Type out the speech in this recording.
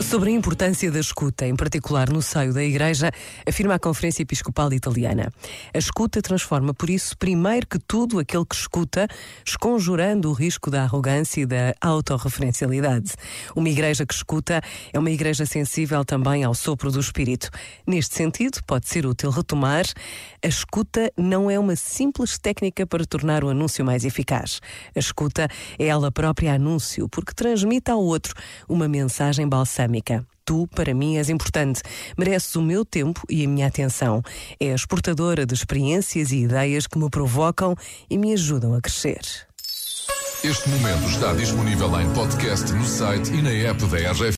Sobre a importância da escuta, em particular no seio da Igreja, afirma a Conferência Episcopal Italiana. A escuta transforma, por isso, primeiro que tudo, aquele que escuta, esconjurando o risco da arrogância e da autorreferencialidade. Uma Igreja que escuta é uma Igreja sensível também ao sopro do Espírito. Neste sentido, pode ser útil retomar: a escuta não é uma simples técnica para tornar o anúncio mais eficaz. A escuta é ela própria anúncio, porque transmite ao outro uma mensagem balsâmica Tu, para mim, és importante. Mereces o meu tempo e a minha atenção. És portadora de experiências e ideias que me provocam e me ajudam a crescer. Este momento está disponível em podcast no site e na app da RGF.